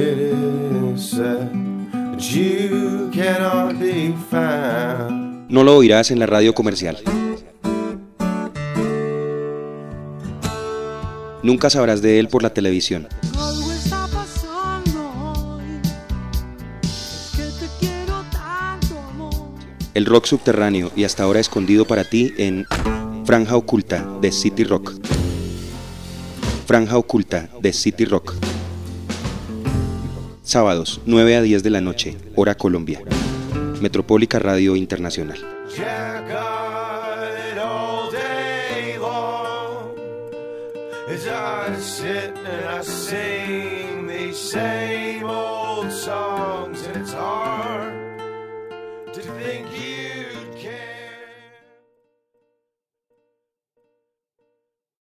It is said that you cannot be found. No lo oirás en la radio comercial. Nunca sabrás de él por la televisión. El rock subterráneo y hasta ahora escondido para ti en Franja Oculta de City Rock. Franja Oculta de City Rock. Sábados, 9 a 10 de la noche, hora Colombia. Metropólica Radio Internacional. Jack got it all day long as I sit and I sing these same old songs, and it's hard to think